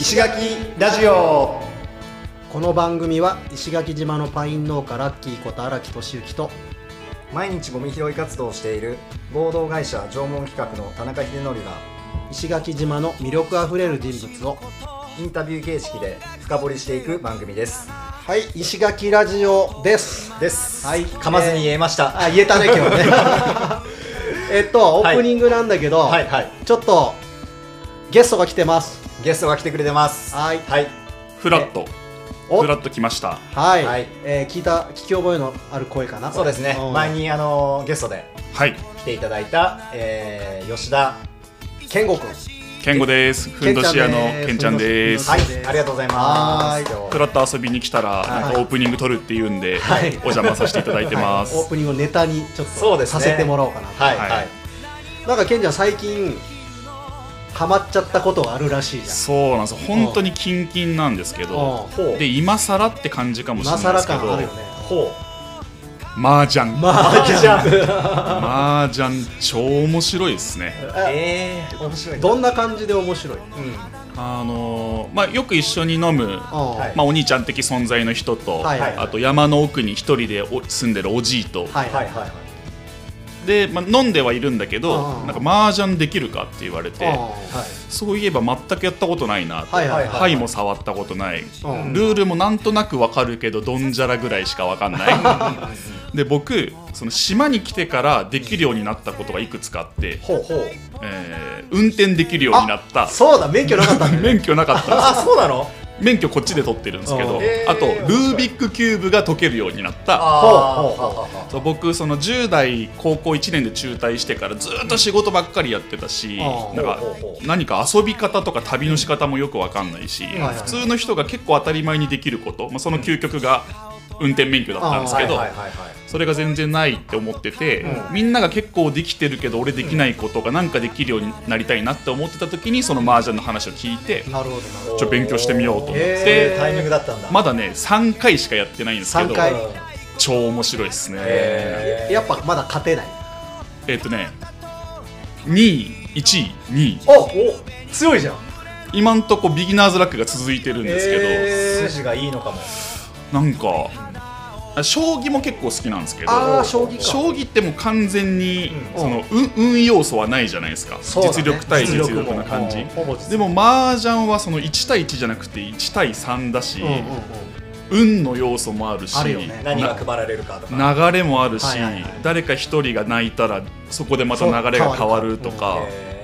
石垣ラジオ。この番組は石垣島のパイン農家ラッキーこと荒木俊之と毎日ゴミ拾い活動をしている合同会社縄文企画の田中秀則が石垣島の魅力あふれる人物をインタビュー形式で深掘りしていく番組です。はい石垣ラジオです。です。はい。噛まずに言えました、あ言えたね 今日ね。えっとオープニングなんだけど、はいはい。ちょっとゲストが来てますゲストが来てくれてます。はい。はい。フラット。お。フラット来ました。はい、はい。えー聞いた聞き覚えのある声かな？そうですね。ん。前にあのゲストではい。来ていただいた、えー、吉田健吾くん。健吾です。ふんどし屋のけんちゃんです。はい。ありがとうございはい。ますフラット遊びに来たら、い。なんかオープニング撮るって言うんで、はい。お邪魔させていただいてます、オープニングのネタにちょっそうですね。とさせてもらおうかなと。はい。はい。はい。なんかケンちゃん最近ハマっちゃったことがあるらしいじそうなんですよ。本当にキンキンなんですけゃん。どで今更って感じかもしれ今更ないですけど。感あるよね。ほ麻雀。まあじゃ麻雀超面白いですね。えー、面白いどんな感じで面白いうん。あのーまあよく一緒に飲むまあ、お兄ちゃん的存在の人と、はいはい。あと山の奥に一人でお住んでるおじいと、はいはいはいはいで、まあ、飲んではいるんだけど、うんなんか麻雀できるかって言われて、うんそういえば全くやったことないなと、はい。はい。はい。牌も触ったことない、うん。ルールもなんとなくわかるけどドンジャラぐらいしかわかんない。で僕その島に来てからできるようになったことがいくつかあって、ほうほう。えー運転できるようになった。そうだ。免許なかったね。免許なかったあそうなの？免許こっちで取ってるんですけどあとルービックキューブが解けるようになった。僕その10代高校1年で中退してからずっと仕事ばっかりやってたし、うんなんか何か遊び方とか旅の仕方もよくわかんないし、普通の人が結構当たり前にできること、まあ、その究極が運転免許だったんですけど、それが全然ないって思ってて、うん。みんなが結構できてるけど俺できないことがなんかできるようになりたいなって思ってた時にその麻雀の話を聞いてなるほど。ちょっと勉強してみようと思って、へタイミングだったんだ。まだね3回しかやってないんですけど超面白いですね。やっぱまだ勝てない？えっ、とね2位1位2位。おお強いじゃん。今んとこビギナーズラックが続いてるんですけど、筋がいいのかも。なんかあ将棋も結構好きなんですけど将棋か。将棋ってもう完全に、うん。その運運要素はないじゃないですか、実力対実力も。な感じ。でも麻雀はその1対1じゃなくて1対3だし、運の要素もあるし何が配られるかとか。な流れもあるし、誰か一人が泣いたらそこでまた流れが変わるとか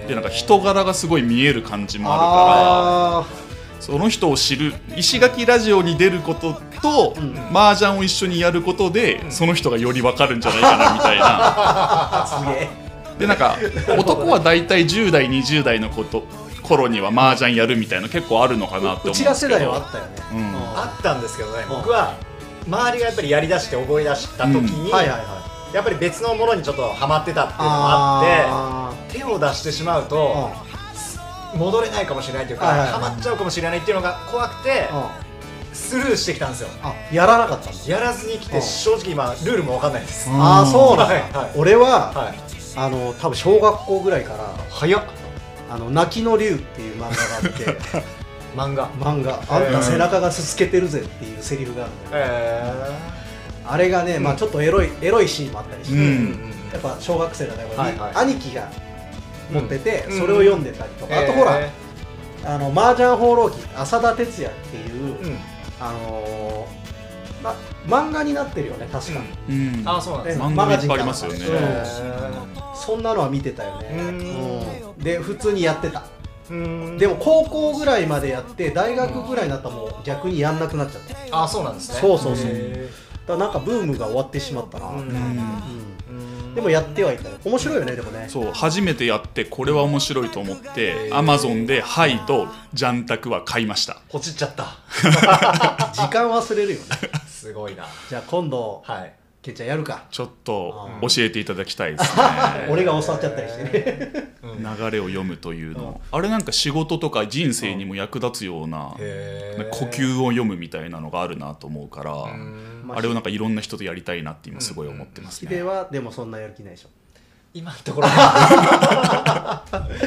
でなんか人柄がすごい見える感じもああるからその人を知る石垣ラジオに出ることと、ん。麻雀を一緒にやることで、その人がより分かるんじゃないかなみたいな。あ すげえ。でなんか男は大体10代20代のこと頃には麻雀やるみたいな結構あるのかなって思う。んうちら世代はあったよね。うん。あったんですけどね僕は周りがやっぱりやりだして覚え出した時に、はいはいはい。やっぱり別のものにちょっとハマってたっていうのもあってあ手を出してしまうーと戻れないかもしれないというか、はいはいはい。ハマっちゃうかもしれないっていうのが怖くてスルーしてきたんですよ。あやらなかったんだ。やらずに来てうん。正直今ルールも分かんないです、うん。ああそうなんだ、はいはい。俺は、はい。あの多分小学校ぐらいから早っ「あの泣きの竜」っていう漫画があって。漫画。漫画「あんた背中がすすけてるぜ」っていうセリフがあるんだよ、えあれがね、まあちょっとエロいエロいシーンもあったりして、うーん。やっぱ小学生だから、はいはい。兄貴が持ってて、うん。それを読んでたりとか、あとほらえあの麻雀放浪記浅田哲也っていう、ーうん。あのーま、漫画になってるよね確か、うん。あそうなんですね。ね漫画いっぱいありますよね。うん。えそんなのは見てたよね。うん。うん。で普通にやってた。ーうん。でも高校ぐらいまでやって大学ぐらいになったらもう逆にやんなくなっちゃった。だかあそうなんですね。そうそうそう。へらなんかブームが終わってしまったな、ーうん。うん。うんでもやってはいたよ。面白いよねでもね。そう初めてやってこれは面白いと思ってアマゾンで「ハイ」と「ジャンタク」は買いました。ポチっちゃった。時間忘れるよね。すごいな。じゃあ今度はいケンちゃんやるか。ちょっとうん。教えていただきたいですね。俺が教わっちゃったりしてね。流れを読むというの。あれなんか仕事とか人生にも役立つようなへー。呼吸を読むみたいなのがあるなと思うからああれをなんかいろんな人とやりたいなって今すごい思ってますヒデねはでもそんなやる気ないでしょ今のところ。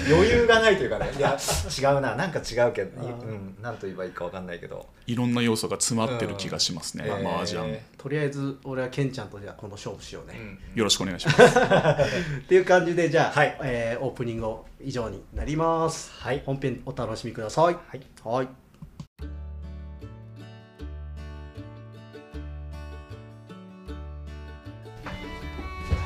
余裕がないというかね。いや違うな。なんか違うけど、うん、なんと言えばいいかわかんないけど。いろんな要素が詰まってる気がしますね、うん。麻雀。えとりあえず俺はケンちゃんとじゃあこの勝負しようね、よろしくお願いします。っていう感じでじゃあ、はい。えーオープニングを以上になります、はい。本編お楽しみください。はい、はい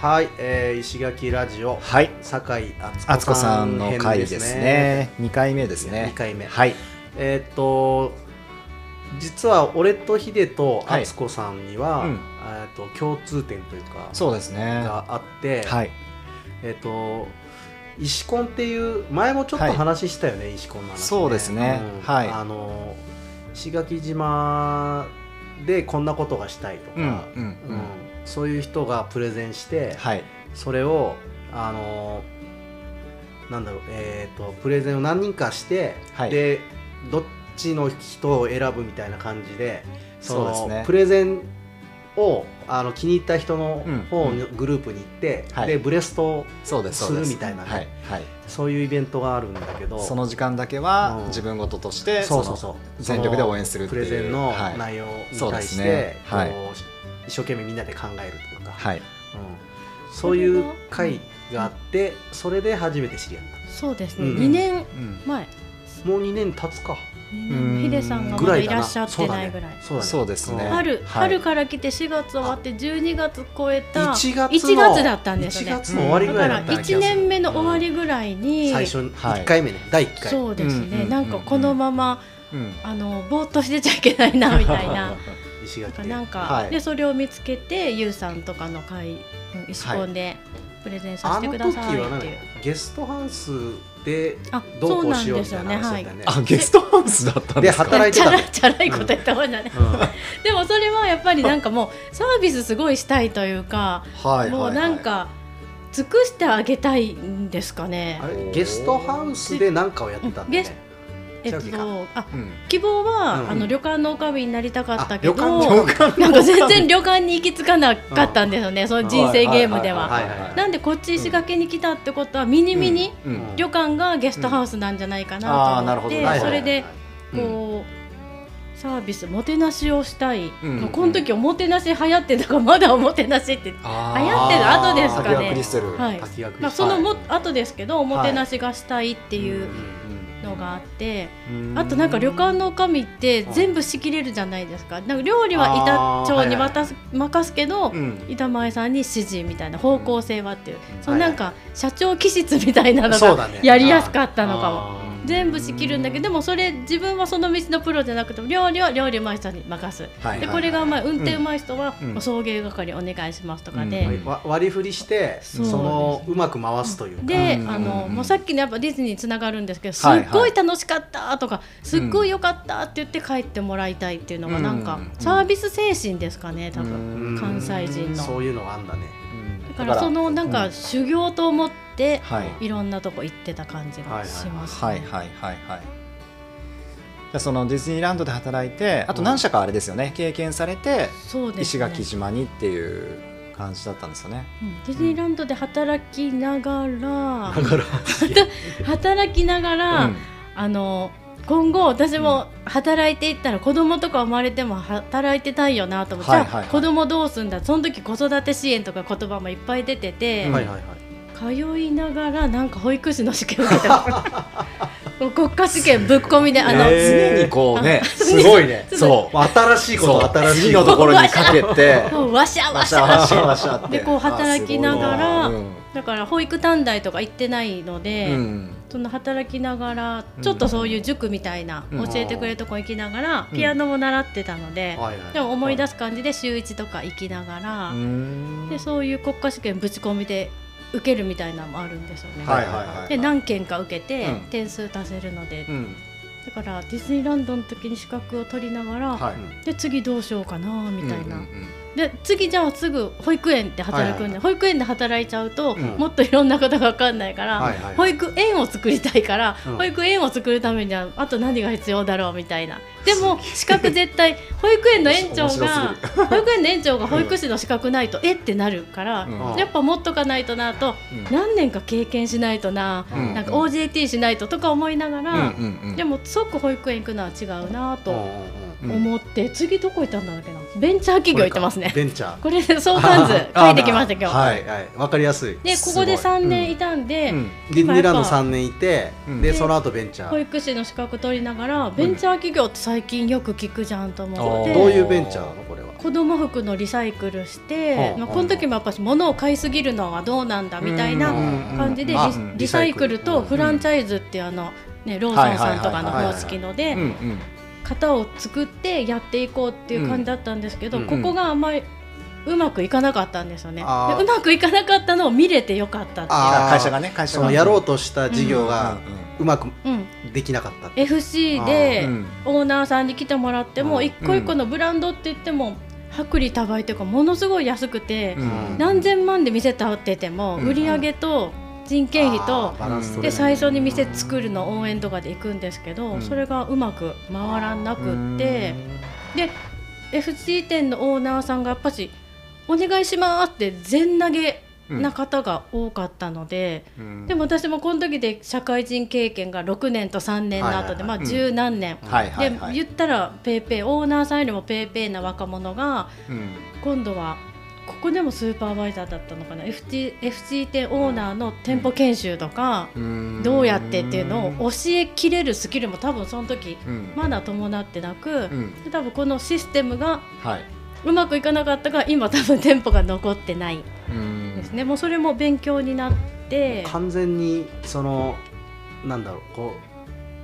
はい、えー石垣ラジオはい。酒井敦子さんの回ですね。2回目ですね。二回目。はい。えーっと実は俺とヒデとはい。敦子さんには、うん。えーっと共通点というかそうですね。があって、はい。えっ、と石コンっていう前もちょっとはい。話したよね、石コンの話、ね、そうですね。うん。はい。あの石垣島でこんなことがしたいとか、うんうんうん。うんそういう人がプレゼンして、はい。それをあのなんだろうえっ、とプレゼンを何人かして、はい。でどっちの人を選ぶみたいな感じでそうですね。プレゼンをあの気に入った人のうん。方のグループに行って、はい。でブレストそうでするみたいなね。はいはい。そういうイベントがあるんだけどその時間だけはうん。自分事としてそうそうそう。の全力で応援するっていう。プレゼンのはい。内容にそうです対して、ね。はい。こう一生懸命みんなで考えるというか、はい。うん。そういう会があってそれで初めて知り合っそうですね、うん。2年うん。前。たもう2年経つか。うん。ヒデさんがまだいらっしゃってないぐらい。そうだね。そうですね。ん春、はい。春から来て4月終わって12月超えた1月1の月だったんですね。1月の終わりだぐらからいだったような気が1する年目の終わりぐらいに、最初はい。1回目ね、第1回。そうですね、なんかこのままうん。あのぼーっとしてちゃいけないなみたいな 石垣で。なんか、はい。でそれを見つけてゆうさんとかの会うん石コンでプレゼンさせてくださいっていう、ねゲストハウスであどそうこうんしようみたいなですよね。はい話だったよね。あゲストハウスだったんですか？で働いてたのチャラチャラいこと言った方じゃない、でもそれはやっぱりなんかもうサービスすごいしたいというか、はい。もうなんか尽くしてあげたいんですかね。あ。れゲストハウスで何かをやってたんだゲスよねえっとあうん。希望は、うん。あの旅館の女将になりたかったけど、なんか全然旅館に行き着かなかったんですよね、その人生ゲームでは。なんでこっち石垣に来たってことはミニミニ旅館がゲストハウスなんじゃないかなと思って、それでうんこう。サービスもてなしをしたい、うん。この時おもてなし流行ってたからまだおもてなしってあ流行ってる後ですかね。はい。まあ、そのも、後ですけどおもてなしがしたいっていうのがあって、うん。あとなんか旅館の女将って全部仕切れるじゃないですか。なんか料理は板長に渡す、任すけど、うん。板前さんに指示みたいな方向性はっていう、そのはいなんか社長気質みたいなのがやりやすかったのかも。あー全部仕切るんだけどでもそれ自分はその道のプロじゃなくても料理は料理うまい人に任す、はいでこれがうまい運転うまい人は、うん。送迎係お願いしますとかで、うん。わ割り振りしてそのうまく回すというか。で、うん。あのうんもうさっきのやっぱディズニーにつながるんですけど、すっごい楽しかったとかすっごい良かったって言って帰ってもらいたいっていうのがなんか、うん。サービス精神ですかね多分、うん。関西人の。そういうのがあんだね。だからそのなんか修行と思って、はい。いろんなとこ行ってた感じがします、ね。はいはいはいはい。じゃあそのディズニーランドで働いてあと何社かあれですよね。経験されて石垣島にっていう感じだったんですよね。うん。ディズニーランドで働きながら、だから。働きながら、うん。あの今後私も働いていったら子供とか生まれても働いてたいよなと思って、はいはいはい。じゃあ子供どうすんだ。その時子育て支援とか言葉もいっぱい出てて、うんはいはいはい通いながらなんか保育士の試験受けた。国家試験ぶっ込みであの、え。ー常にこうね すごいね。そう。新しいこと新しい次のところにかけて。そうわしゃわわしゃ。わしゃしゃわしゃわしゃって。でこう働きながらあすごいなだから保育短大とか行ってないので、うん。うんその働きながらうん。ちょっとそういう塾みたいな、うん。教えてくれるとこ行きながら、うん。ピアノも習ってたので、でも思い出す感じで週1とか行きながら、うん。でそういう国家試験ぶち込みで受けるみたいなのもあるんですよね。はいはいはいで何件か受けて、うん。点数足せるので、うん。だからディズニーランドの時に資格を取りながら、はい。で次どうしようかなみたいな、うんうんうんで次じゃあすぐ保育園で働くんで、保育園で働いちゃうと、うん。もっといろんなことが分かんないから、保育園を作りたいから、うん。保育園を作るためにはあと何が必要だろうみたいな。でも資格絶対保育園の園長が保育園の園長が保育士の資格ないとえってなるから、うん。やっぱ持っとかないとなと、うん。何年か経験しないとな、うん。なんか OJT しないととか思いながら、でも即保育園行くのは違うなと。思って次どこ行ったんだっけな？ベンチャー企業行ってますね。ベンチャー。これで相関図書いてきました今日、はいはい。わかりやすい。でここですごい。3年いたんで、うん。ディズニーランド3年いてうん。でその後ベンチャー。保育士の資格取りながらベンチャー企業って最近よく聞くじゃんと思って、どういうベンチャーなのこれは？子供服のリサイクルして、はあまあ、この時もやっぱし物を買いすぎるのはどうなんだみたいなうん感じでリ,、サイクル。とフランチャイズってあの、ね、ローソンさんとかの方式ので型を作ってやっていこうっていう感じだったんですけど、うん。ここがあんまりうまくいかなかったんですよね。うまくいかなかったのを見れてよかったっていう。会社がね会社がそのやろうとした事業がうん。うまくうん、できなかった。って FC でうん。オーナーさんに来てもらってもうん。一個一個のブランドって言っても薄利多売というかものすごい安くてうん。何千万で店立っててもうん。売り上げと人件費とで最初に店作るの応援とかで行くんですけどうん。それがうまく回らなくってで FC 店のオーナーさんがやっぱし「お願いします」って全投げな方が多かったので。うん。でも私もこの時で社会人経験が6年と3年の後で、まあ十何年、はいはいはい。で言ったらペーペーオーナーさんよりもペーペーな若者がうん。今度はここでもスーパーバイザーだったのかな？FC, FC 店オーナーの店舗研修とか、うん。どうやってっていうのを教えきれるスキルも多分その時うん。まだ伴ってなく、うん。で多分このシステムがはい。うまくいかなかったが今多分店舗が残ってないうんですね、もうそれも勉強になって。完全にそのなんだろうこ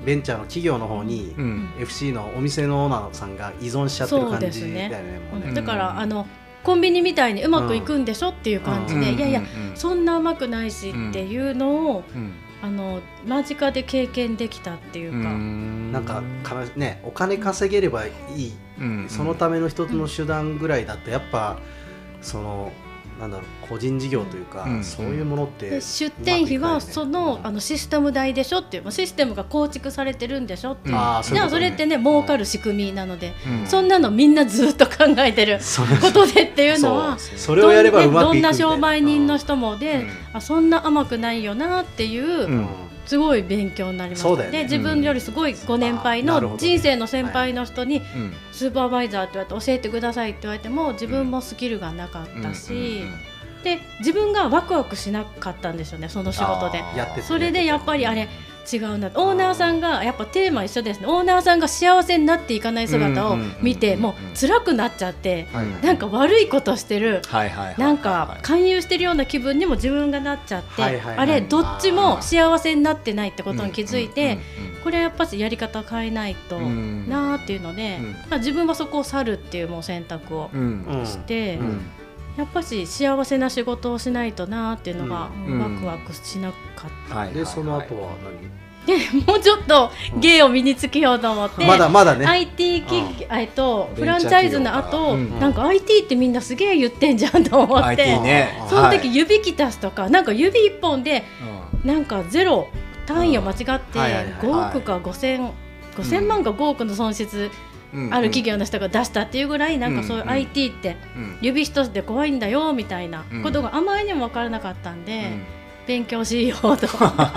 うベンチャーの企業の方にうん。FC のお店のオーナーさんが依存しちゃってるそう感ですね。じだよねもうね。うん。だからあのコンビニみたいにうまくいくんでしょっていう感じで、うん。いやいやうんそんなうまくないしっていうのを、うん。あの間近で経験できたっていうか、なんかからねお金稼げればいい。うん。そのための一つの手段ぐらいだとやっぱそのなんだろう個人事業というか、うん。そういうものってで出店費はその,、うんあのシステム代でしょっていうシステムが構築されてるんでしょっていう、じゃあそれってね儲かる仕組みなので、うん。そんなのみんなずっと考えてる ことでっていうのはそれをやればうまくいくどんな商売人の人もで、うん。あそんな甘くないよなっていう、うんすごい勉強になりました、ね。で自分よりすごいご年配の人生の先輩の人にうん。スーパーバイザーって言われて教えてくださいって言われても自分もスキルがなかったし、で自分がワクワクしなかったんですよねその仕事で。それでやっぱりあれ違うなオーナーさんがやっぱテーマ一緒ですね。オーナーさんが幸せになっていかない姿を見てうんもう辛くなっちゃってうんなんか悪いことしてる。はいはいはいなんか勧誘してるような気分にも自分がなっちゃって、はいはいはい。あれどっちも幸せになってないってことに気づいて、うんこれはやっぱりやり方変えないとうん。なーっていうので、うん。まあ、自分はそこを去るっていうもう選択をうんうん。して、うんやっぱし幸せな仕事をしないとなーっていうのが、うん。うん。ワクワクしなかっはいはい。はいでその後はた、でもうちょっと芸を身につけようと思って、何まだまだね。IT 企業、えっとフランチャイズの後、からうん。なんか IT ってみんなすげえ言ってんじゃんと思って。IT ね。そのはい時指きたすとか、なんか指一本でなんかゼロ単位を間違ってはいはいはい5億か5000 5000万か5億の損失うんある企業の人が出したっていうぐらいなんかそういううん IT ってうん指一つで怖いんだよみたいなことがあまりにも分からなかったんで勉強しようと。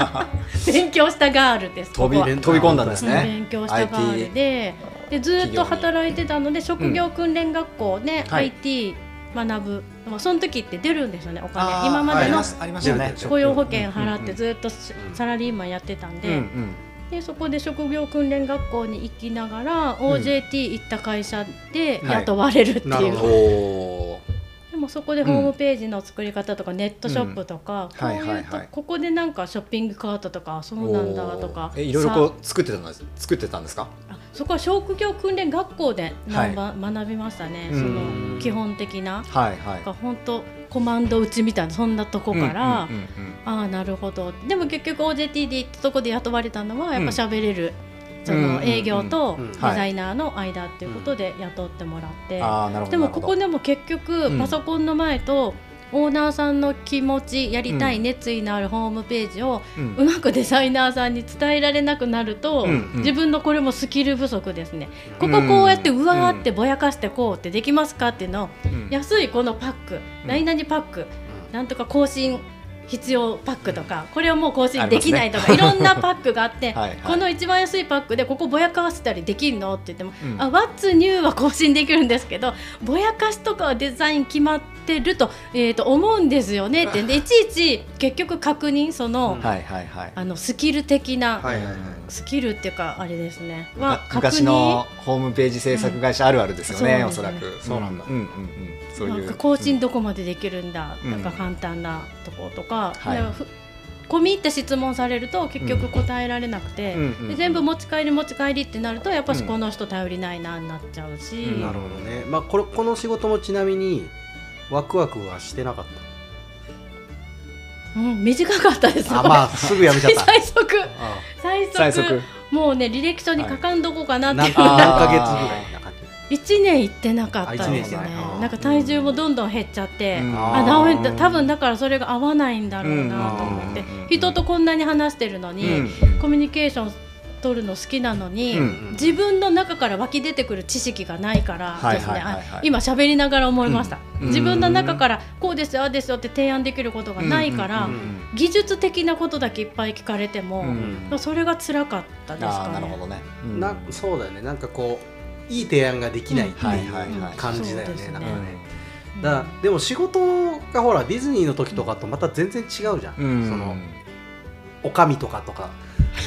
勉強したガールです。飛び飛び込んだんですうんね。勉強したガールで。でずっと働いてたので職業訓練学校ではい。IT 学ぶ、まあその時って出るんですよねおあ金ー今までの雇用保険払ってうんずっとサラリーマンやってたんで,、うんうんでそこで職業訓練学校に行きながら、OJT 行った会社ではい。雇われるっていう、なるほど。おでもそこでホームページの作り方とか、ネットショップとか、うん。こういここでなんかショッピングカートとかそうなんだとか。えいろいろさこう作ってたんです作ってたんですか？あそこは職業訓練学校ではい。学びましたね、うん。その基本的な。はいはい。が本当コマンド打ちみたいなそんなとこから、うんうんうんああなるほど。でも結局 OJT で行ったとこで雇われたのはやっぱ喋れるその営業とうんうん。デザイナーの間っていうことで雇ってもらって、ああなるほどでもここででも結局うん。パソコンの前とオーナーさんの気持ちやりたい熱意のあるホームページをうまくデザイナーさんに伝えられなくなると、自分のこれもスキル不足ですね、こここうやってうわーってぼやかしてこうってできますかっていうのをうん。安いこのパック、何々パックなんとか更新必要パックとかこれはもう更新できないとか、いろんなパックがあって この一番安いパックでここぼやかせたりできるのって言っても、うん。あ What's new は更新できるんですけどぼやかしとかはデザイン決まってると,、えー、と思うんですよね。っ てでいちいち結局確認その,、はいはいはい。あのスキル的な、はいはいはい。スキルっていうかあれですね。は確認昔のホームページ制作会社あるあるですよね、うん。おそらく。そうなんだ。うんうんうん。そういう。なんか更新どこまでできるんだ、うんなんか簡単なところとか、はい込み入って質問されると結局答えられなくて、で全部持ち帰り持ち帰りってなるとやっぱしうん。この人頼りないなになっちゃうし、うん。なるほどね。まあこれこの仕事もちなみにワクワクはしてなかっうん、短かったですたあまあすぐやめちゃった。最速。あ最速。最速。もうね履歴書に書かんどこうかなって。い。う、何何あーヶ月ぐらいな感じ。1年行ってなかったですあねなんか体重もどんどん減っちゃって、うん。あダメだ多分だからそれが合わないんだろうなと思って、うん。人とこんなに話してるのに、うん。コミュニケーション取るの好きなのに、うん自分の中から湧き出てくる知識がないからはいですね、はいはい。はいあ今喋りながら思いました、うん自分の中からこうですよああですよって提案できることがないから、うんうん技術的なことだけいっぱい聞かれても、うんそれが辛かったですあかね。あなるほどね、うん。なそうだよね。なんかこういい提案ができないってはいいうはいはい。感じだよそうですねね。なんかね。うん。だでも仕事がほらディズニーの時とかとまた全然違うじゃん、うん。そのおかみとかとか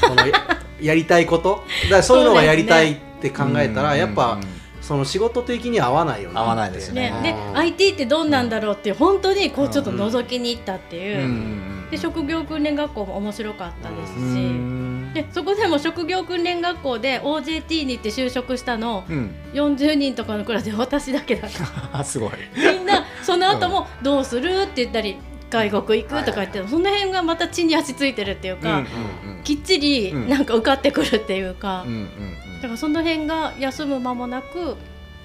その ややりたいこと？だからそういうのがやりたいって考えたら、うんやっぱ、うんその仕事的に合わないよね。合わないですよね。ね、でうん IT ってどんなんだろうっていう本当にこうちょっと覗きに行ったっていう、うんで職業訓練学校も面白かったですし、うんでそこでも職業訓練学校で OJT に行って就職したのうん。40人とかのクラスで私だけだった。あすごい。みんなその後も「どうする?」って言ったり「外国行く?」とか言ってその辺がまた地に足ついてるっていうか、きっちりうん。なんか受かってくるっていうか、だからその辺が休む間もなく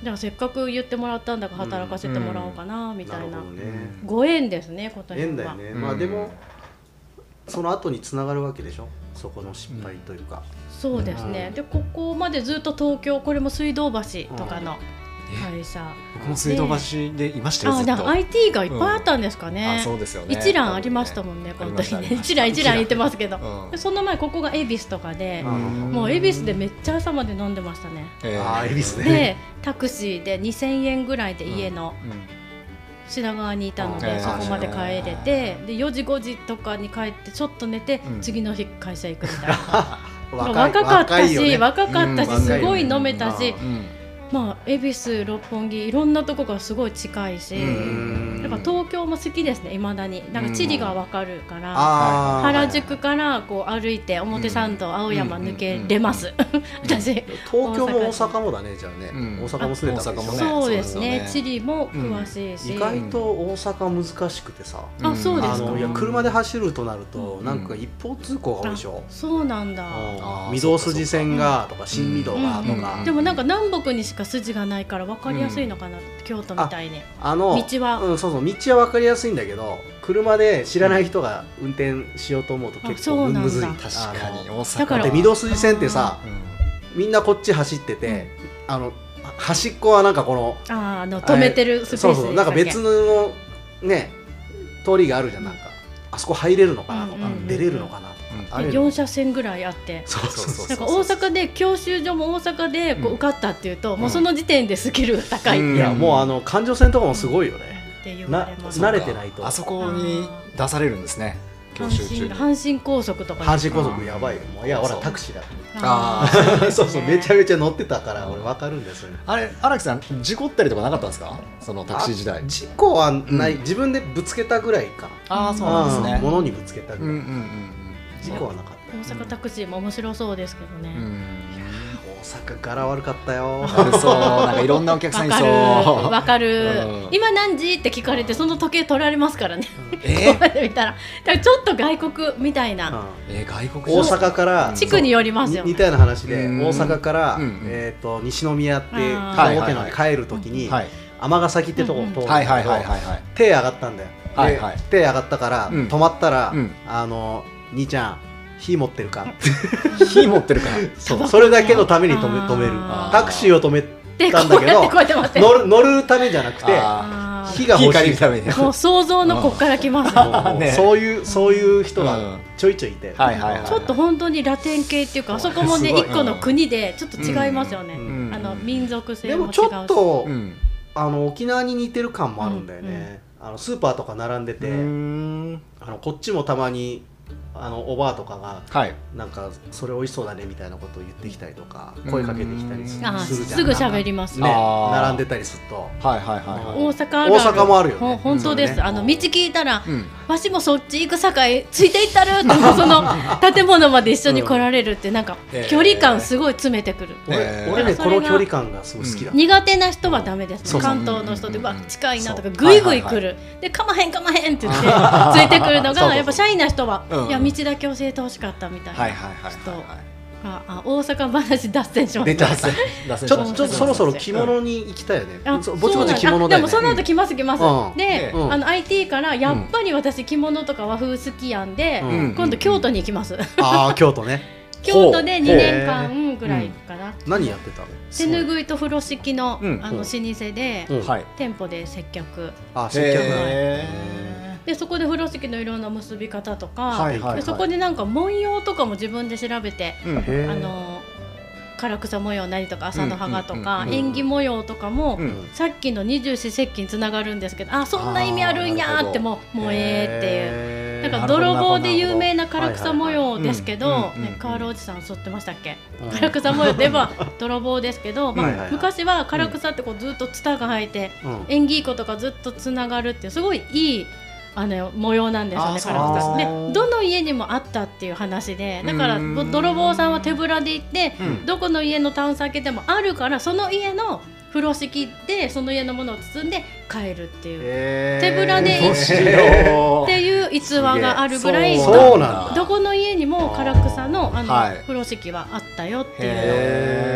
じゃあせっかく言ってもらったんだから働かせてもらおうかなみたいな。なるほどね。ご縁ですねことには。縁だよね、うん。まあでもその後につながるわけでしょ？そこの失敗というか、そうですね、うん。でここまでずっと東京これも水道橋とかの会社、僕も水道橋でいましたよ、ずっと。あだから IT がいっぱいあったんですかね、あそうですよね。一覧ありましたもんねこの時ね。一覧一覧言ってますけど、うん。でその前ここが恵比寿とかで、うん。もう恵比寿でめっちゃ朝まで飲んでましたね。えー。あー恵比寿ね。でタクシーで2000円ぐらいで家のうん。品川にいたので、うん。そこまで帰れてで4時5時とかに帰ってちょっと寝て、うん。次の日会社行くみたいな。若かったし若かったし、うん。すごい飲めたし、うん。うんまあ恵比寿六本木いろんなとこがすごい近いし、うんやっぱ東京も好きですねいまだに。なんか地理がわかるから、原宿からこう歩いて表参道、青山抜けれます、私東京も大阪もだねじゃあね、うん。大阪も住んでたわけでしょ大阪もね。そうですね。そうですよね。地理も詳しいし、意外と大阪難しくてさ、あそうですか。いや車で走るとなると、うん。なんか一方通行が多いでしょ、そうなんだ、御堂筋線がとか新御堂がとうんか、うん。でもなんか南北にしか筋がないから分かりやすいのかな、京都みたいに。あの道は。うん、そうそう。道は分かりやすいんだけど車で知らない人が運転しようと思うとあ結構そうなんだ。むずい。確かに大阪。だからで御堂筋線ってさうん。みんなこっち走ってて、あの端っこはなんかこのあーあの止めてるスペースそうそう。なんかで別のね通りがあるじゃんなんか。あそこ入れるのかなとか、うんうんうん。出れるのかなとか、うんああいうの4車線ぐらいあって。そうそうそうなんか大阪で教習所も大阪でこうん。う受かったっていうと、もうその時点でスキルが高い。って,、うん。いやもうあの環状線とかもすごいよね、って言なわれます。慣れてないと。あそこに出されるんですね。教習中阪神に阪神高速とか。阪神高速やばいよ。もういやほらタクシーだあー。そうそうめちゃめちゃ乗ってたから俺わかるんですよね。あれ荒木さん事故ったりとかなかったんですか？そのタクシー時代。あ事故はない、うん。自分でぶつけたぐらいかああそうなんですね。うん。物にぶつけたぐらい、うんうんうん事故はなかっ大阪タクシーも面白そうですけどね、うん。うん阪柄悪かったよ。悪そう。なんかいろんなお客さんいそわかるうわかる、うん。今何時って聞かれてその時計取られますからね。うやって見たら。だからちょっと外国みたいな、うん。えー外国大人阪から地区によりますよに似たような話でうん。大阪から、うん。えー、と西宮って兵庫県まで帰るときにはい。尼崎ってとこ通るんだはいはいけどはいはいはい。手上がったんだよ、ではいはい。手上がったから、うん。止まったら、うん。あの兄ちゃん火持ってるか？火持ってるから そう。それだけのために止め止める。タクシーを止めでたんだけど乗る乗るためじゃなくて火が欲しい。ために。ーもう想像のこっから来ますね。そう。いうそういう人がうん。ちょいちょいいて、はいはいはい。ちょっと本当にラテン系っていうかあそこもね一個の国でちょっと違いますよね、うん。あの民族性でも違うし。もちょっと、うん。あの沖縄に似てる感もあるんだよね、あのスーパーとか並んでて、うーん。あのこっちもたまにあのおばあとかがはい。なんかそれ美味しそうだねみたいなことを言ってきたりとかうん。声かけてきたりするじゃん。すぐ喋ります。ね並んでたりすると。はいはいはいは大阪大阪もあるよね。本当です、あの道聞いたら、いうん。わしもそっち行くさかいついていったるってもうその 建物まで一緒に来られるってなんかえー。距離感すごい詰めてくる、俺,、えー。俺ねこの距離感がすごい好きだ、苦手な人はダメです、関東の人で、うん。うわ近いなとかぐいぐい来る、はいでかまへんかまへんって言って ついてくるのそうそうがやっぱシャイな人は、うん。いや道だけ教えてほしかったみたいな、はいはいはいちょっとはい。ああ大阪話脱線しました。ちょっとそろそろ着物に行きたいよね、あそぼちぼち着そうなんだ。あでもその後来ます来ます、うん。で、うん。あの IT からやっぱり私着物とか和風好きやんで、うん。今度京都に行きます、ああ京都ね。京都で2ほう。年間ぐらいかな、何やってたの？手ぬぐいと風呂敷の,、う。んあの老舗で、うん。はい。店舗で接客。あ接客へでそこで風呂敷のいろんな結び方とか、はいはいはい。でそこでなんか文様とかも自分で調べて、ーうん。あの唐草模様何とか朝の葉がとか、うんうんうん。縁起模様とかも、うん。さっきの二十四節気につながるんですけどあそんな意味あるんやーってもうもうええっていう。なんか泥棒で有名な唐草模様ですけどねカールおじさん剃ってましたっけ？うん。唐草模様では泥棒ですけど、まあはいはいはい。昔は唐草ってこうずっとツタが生えてうん。縁起いいことがずっとつながるっていうすごいいいあの模様なんですよねあーそうなんでどの家にもあったっていう話でだからうん泥棒さんは手ぶらで行ってうん。どこの家のタンス開けてもあるからその家の風呂敷でその家のものを包んで帰るっていう、へー。手ぶらで面白い。っていう逸話があるぐらいどこの家にも唐草のあの、はい。風呂敷はあったよっていう。のと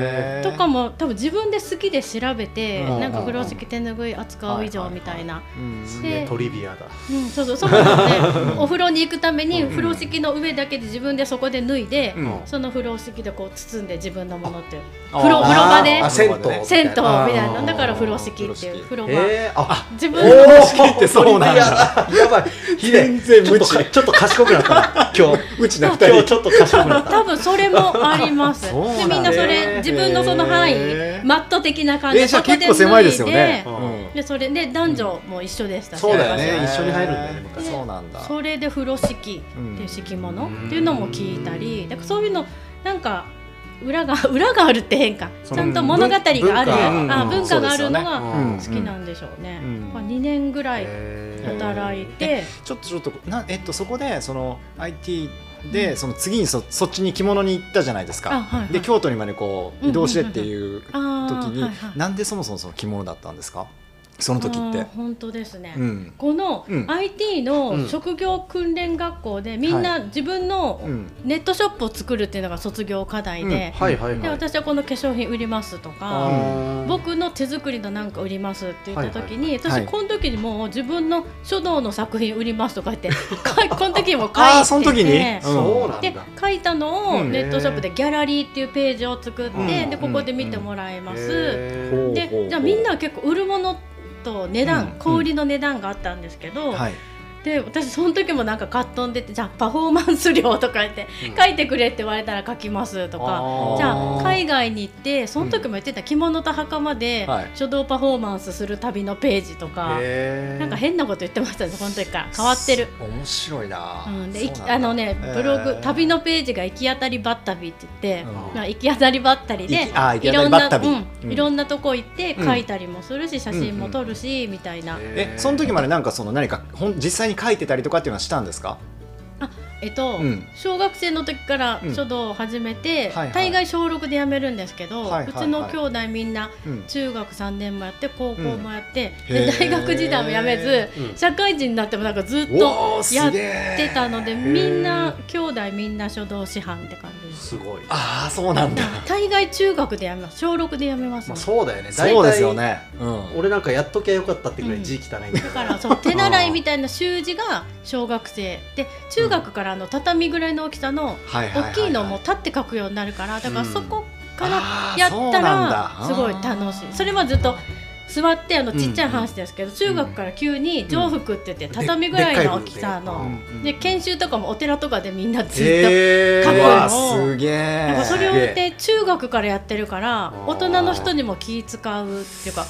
かも多分自分で好きで調べて、うん。なんか風呂敷手ぬぐい扱う以上みたいな、うん。トリビアだ。うん、そうそうそうなんね。お風呂に行くために風呂敷の上だけで自分でそこで脱いで、うん。その風呂敷でこう包んで自分のものっていう。風呂風呂場で。あ銭湯銭湯みたいあなだから風呂敷っていう。風呂敷。風呂場、へー。あ自お分のー。ってそうなんだ。やばい。ひで全然無知。ちょっとかちょっと賢くなったな。今日。うちな二人。今日ちょっと賢くなった。多分それもあります。そうなんだ。でみんなそへれー。自分のその範囲へー。マット的な感じ。電車そ結構狭いですよね。で。でそれで男女も一緒でした。しそうだよね。一緒に入るんだよね昔。そうなんだ。それで風呂敷っていう敷物っていうのも聞いたりだからそういうのなんか裏が 裏があるって変かちゃんと物語がある。文化。あ文化があるのがうん。好きなんでしょうね。うん。まあ2年ぐらい働いて。ちょっとちょっとなえっとそこでその IT でその次にそそっちに着物に行ったじゃないですあか。はいはい。で京都にまでこう移動してっていう時にはいはい。なんでそもそもその着物だったんですか？その時って。本当ですね。うん。このうん。IT の職業訓練学校でみんな自分のうん。ネットショップを作るっていうのが卒業課題で,、私はこの化粧品売りますとあかー。僕の手作りのなんか売りますって言った時に、はい私この時にもう自分の書道の作品売りますとか言って この時にも書いててその時に？うん。で書いたのをうん。ネットショップでギャラリーっていうページを作って、うん。でここで見てもらえます。でじゃあみんなは結構売るものと値段、うん小売りの値段があったんですけど、はい。で私その時もなんかカットン出てじゃあパフォーマンス料とか言って、うん。書いてくれって言われたら書きますとかじゃあ海外に行ってその時も言ってた着物と袴ではい。書道パフォーマンスする旅のページとか、なんか変なこと言ってましたねこの時から。変わってる。面白いな。うん、であのねブログ、旅のページが行き当たりばったりって言って、うん。まあ、行き当たりばったりでいろんな、うんいろんなとこ行ってうん。書いたりもするし、写真も撮るし、みたいな、えその時までなんかその何か実際に書いてたりとかっていうのはしたんですか？えっと、うん。小学生の時からうん。書道を始めて、はいはい。大概小6で辞めるんですけど、はいはいはい。うちの兄弟みんなうん。中学3年もやって高校もやって、で大学時代も辞めず、うん社会人になってもなんかずっおとやってたのでみんな兄弟みんな書道師範って感じです。すごい。ああそうなんだ。大概中学で辞めます。小6で辞めます、まあねそうだよね。そうですよね。うん。俺なんかやっときゃよかったってぐらい字汚いだからそう手習いみたいな習字が小学生。で中学からあの畳ぐらいの大きさの大きいのも立って書くようになるからだからうんそこからやったらすごい楽しい。それはずっと座ってあのうんちっちゃい話ですけど中学から急に上服って言ってで畳ぐらいの大きさでのうんで。研修とかもお寺とかでみんなずっと書くの。をえそれをすげえで中学からやってるから大人の人にも気使うっていうか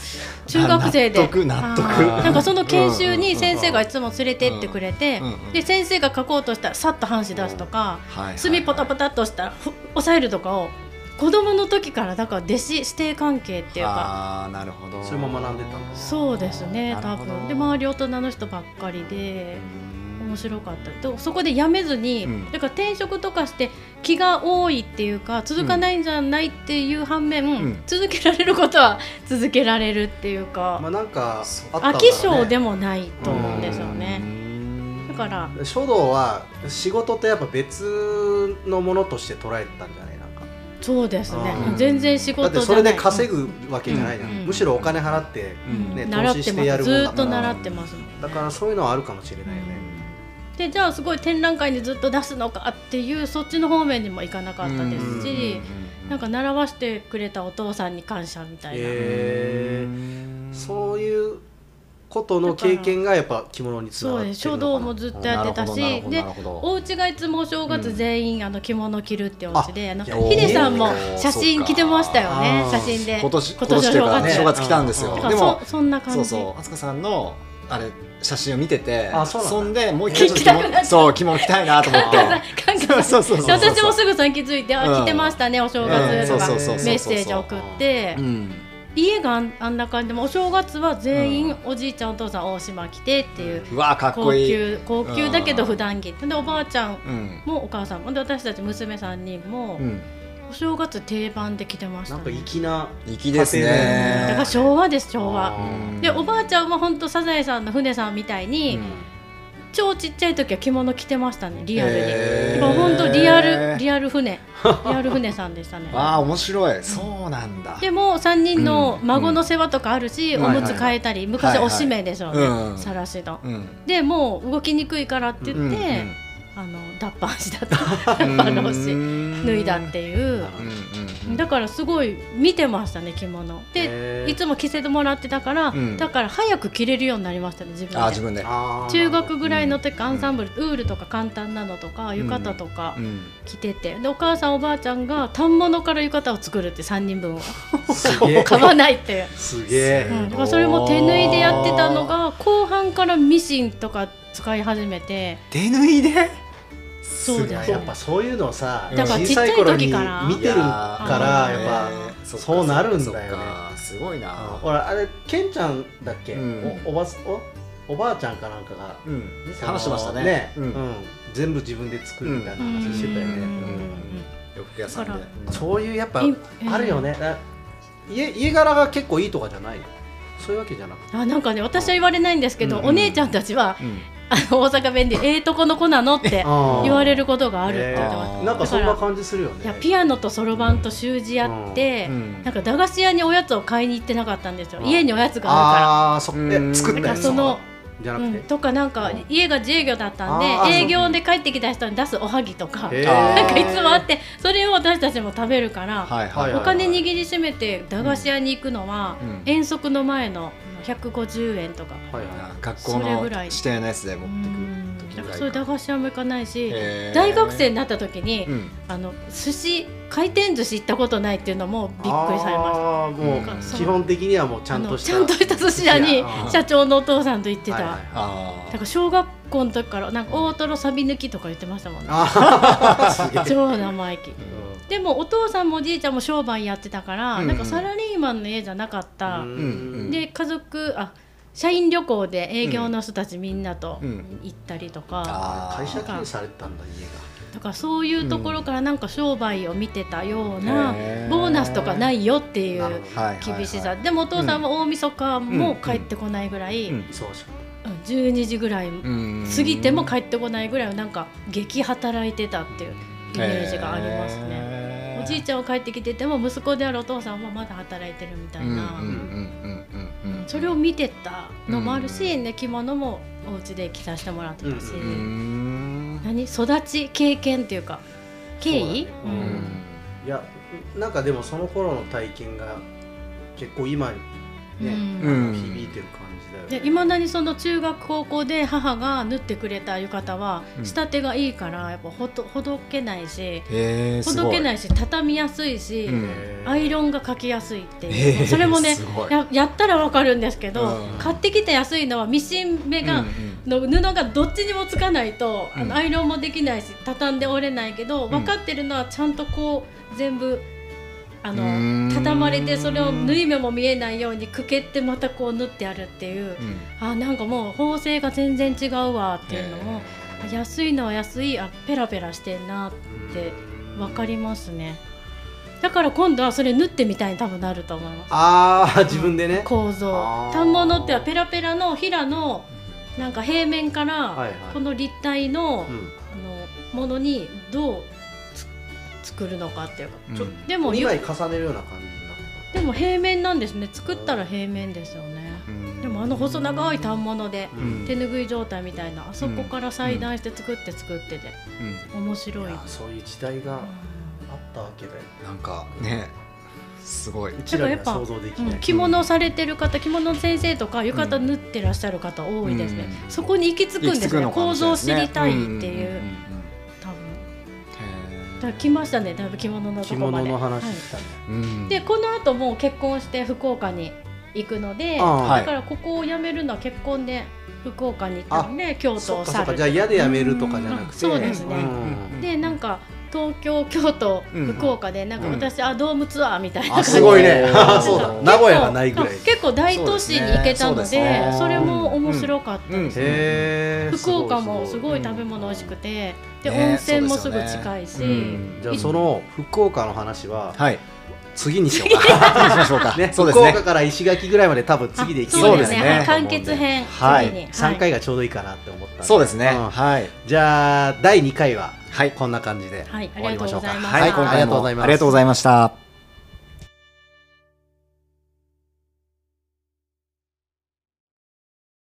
中学生で。納得納得。あー。なんかその研修に先生がいつも連れてってくれてで先生が書こうとしたらさっと半紙出すとか墨ポタポタっとしたらふ押さえるとかを子供の時からだから弟子師弟関係っていうかああなるほど。それも学んでたんだ。そうですね多分。で周り大人の人ばっかりでうん。面白かった。とそこでやめずに、うん。だから転職とかして気が多いっていうか続かないんじゃないっていう反面、ん。続けられることは続けられるっていうか、まあなんかあったんだろう飽ねき性でもないと思うんですようね。ん。だから書道は仕事とやっぱ別のものとして捉えてたんじゃない？そうですね。うん。全然仕だってそれで稼ぐわけじゃないじゃん、うん。むしろお金払ってうん。ね投資してやるもんだから。ずっと習ってますだからそういうのはあるかもしれないよね、でじゃあすごい展覧会にずっと出すのかっていうそっちの方面にもいかなかったですしなんか習わせてくれたお父さんに感謝みたいな、へそういうことの経験がやっぱ着物につながってる書道もずっとやってたしでお家がいつもお正月全員あの着物着るってお家で、あのいやヒデさんも写真着てましたよね。写真で。今年今今年正月。正月来たんですよ。でもそそんな感じ。そうそう敦子さんのあれ写真を見ててあそんでもう一回そう着物着たいなと思って。私もすぐそれに気づいて「あうん。着てましたねお正月」とか。そうそうそうそう。メッセージ送って。うん家があんあんな感じでもお正月は全員おじいちゃんお父さん大島着てっていう高級高級だけど普段着でおばあちゃんうん。もお母さん。もで私たち娘3人もうん。お正月定番で着てました。なんかね粋な粋ですだね。から昭和です昭和。でおばあちゃんも本当サザエさんの船さんみたいに、超ちっちゃい時は着物着てましたねリアルに。へー。本当リアルリアル船。リアル船さんでしたね。ああ面白い。そうなんだ。でも3人のうん孫の世話とかあるし、うん。おむつ替えたり、昔おしめでしょうね、うん。さらしの。うん。でもう動きにくいからって言って、うんあの脱藩したとうんあのし脱いだっていう。うんうんだからすごい見てましたね着物。でいつも着せてもらってたから、うん。だから早く着れるようになりましたね自分で。あー自分で。中学ぐらいの時アンサンブル、ウールとか簡単なのとか浴衣とかうん。着てて。でお母さんおばあちゃんが反物から浴衣を作るって3人分を。買わないっていう。すげえ。うん、だからそれも手縫いでやってたのが後半からミシンとか使い始めて。手縫いで？そうですやっぱそういうのをさだから小さい頃にちっちゃい時から？見てるからやっぱそうなるんだよね。すごいな。ほらあれケンちゃんだっけ、うん。おおばおおばあちゃんかなんかが。話してましたね。ね、ううん。ん全部自分で作るみたいな話してたよね、うん。うん。洋服屋さんで。そういうやっぱいあるよね、だ家家柄が結構いいとかじゃないそういうわけじゃなくて。あなんかね私は言われないんですけど、うん。お姉ちゃんたちは 大阪弁で「ええとこの子なの?」って言われることがあるって言ってまなんかそんな感じするよね。いやピアノとそろばんと習字やって、うん。なんか駄菓子屋におやつを買いに行ってなかったんですよ。家におやつがあるから。だか。らたやつその、じゃなくて、うん、とかなんか家が自営業だったんで営業で帰ってきた人に出すおはぎとかなんかいつもあってそれを私たちも食べるから、お金握りしめて駄菓子屋に行くのは、うん。遠足の前の150円とか。はいはい。学校のぐらい。指定のやつで持ってくうん時ぐらいそういう駄菓子屋も行かないし大学生になった時に、うん。あの寿司回転寿司行ったことないっていうのもびっくりされました。基本的にはもうちゃんとしたちゃんとした寿司屋に 社長のお父さんと行ってた、はいはいあだから小学校の時からなんか大トロサビ抜きとか言ってましたもんね。超生意気。うでもお父さんもおじいちゃんも商売やってたから、うん。なんかサラリーマンの家じゃなかった、ん。うん。で家族あ社員旅行で営業の人たちみんなとうん。行ったりとか、会社経営されてたんだ家がだからそういうところからなんか商売を見てたような、ボーナスとかないよっていうなるほどはいはいはい。厳しさ、でもお父さんは大晦日も帰ってこないぐらい、うん。そうしう。ん12時ぐらいうん過ぎても帰ってこないぐらいなんか激働いてたっていうイメージがありますね。ねおじいちゃんは帰ってきてても息子であるお父さんはまだ働いてるみたいな、それを見てたのもあるし、ね、着物もお家で着させてもらってたし、うんうーん何？育ち経験っていうか経緯？そうだね。ううん。んいやなんかでもその頃の体験が結構今にね、うん。響いてる感じだよね。でいまだにその中学高校で母が縫ってくれた浴衣はうん。仕立てがいいからやっぱほどほどけないしへえほどけないい。し畳みやすいし、アイロンがかきやすいっていう、それもねややったらわかるんですけど、うん。買ってきた安いのはミシン目が、うんの布がどっちにもつかないと、あうん。のアイロンもできないし畳んで折れないけど、ん。分かってるのはちゃんとこう全部あの畳まれてそれを縫い目も見えないようにくけってまたこう縫ってあるっていう。うん。あなんかもう縫製が全然違うわっていうのもあ安いのは安いあペラペラしてんなって分かりますね。だから今度はそれ縫ってみたいに多分なると思います。ああ自分でね。構造。反物ってはペラペラの平のなんか平面からこの立体の,、うん。あのものにどうつ作るのかっていうかでも2枚重ねるような感じになっでも平面なんですね。作ったら平面ですよね。うん。でもあの細長い反物で手ぬぐい状態みたいなあそこから裁断して作って作ってで面白い、そういう時代があったわけだようんなんかねすごい。うちらには想像できない、うん着物をされてる方着物の先生とか浴衣縫ってらっしゃる方多いですね、うん。そこに行き着くんですね。構造を知りたいっていう、んんん来ましたね。だいぶ着物のと着こまで。物の話はいでこの後もう結婚して福岡に行くので、だからここを辞めるのは結婚で福岡に行ったので京都をそっか。そっ去る。かじゃあ嫌でやめるとかじゃなくて、うん。そうですね。うん。でなんか東京京都、うん福岡でなんかうん。私、あドームツアーみたいなあ感じすごいね。名古屋がないぐらい。結構大都市に行けたのでそれも面白かったです、福岡もすごいうん食べ物美味しくて、ねで温泉もすぐ近いし、じゃあその福岡の話ははい。次にしようか。どうしましょうか。ね、そうですね。福岡から石垣ぐらいまで多分次で行けるそうですね。そうですね。はい完結編、はい。次に、3回がちょうどいいかなって思ったんそうですね。うん。はい。じゃあ第2回ははいこんな感じではい終わりましょうか。はい今ありが回もとうございます。ありがとうございました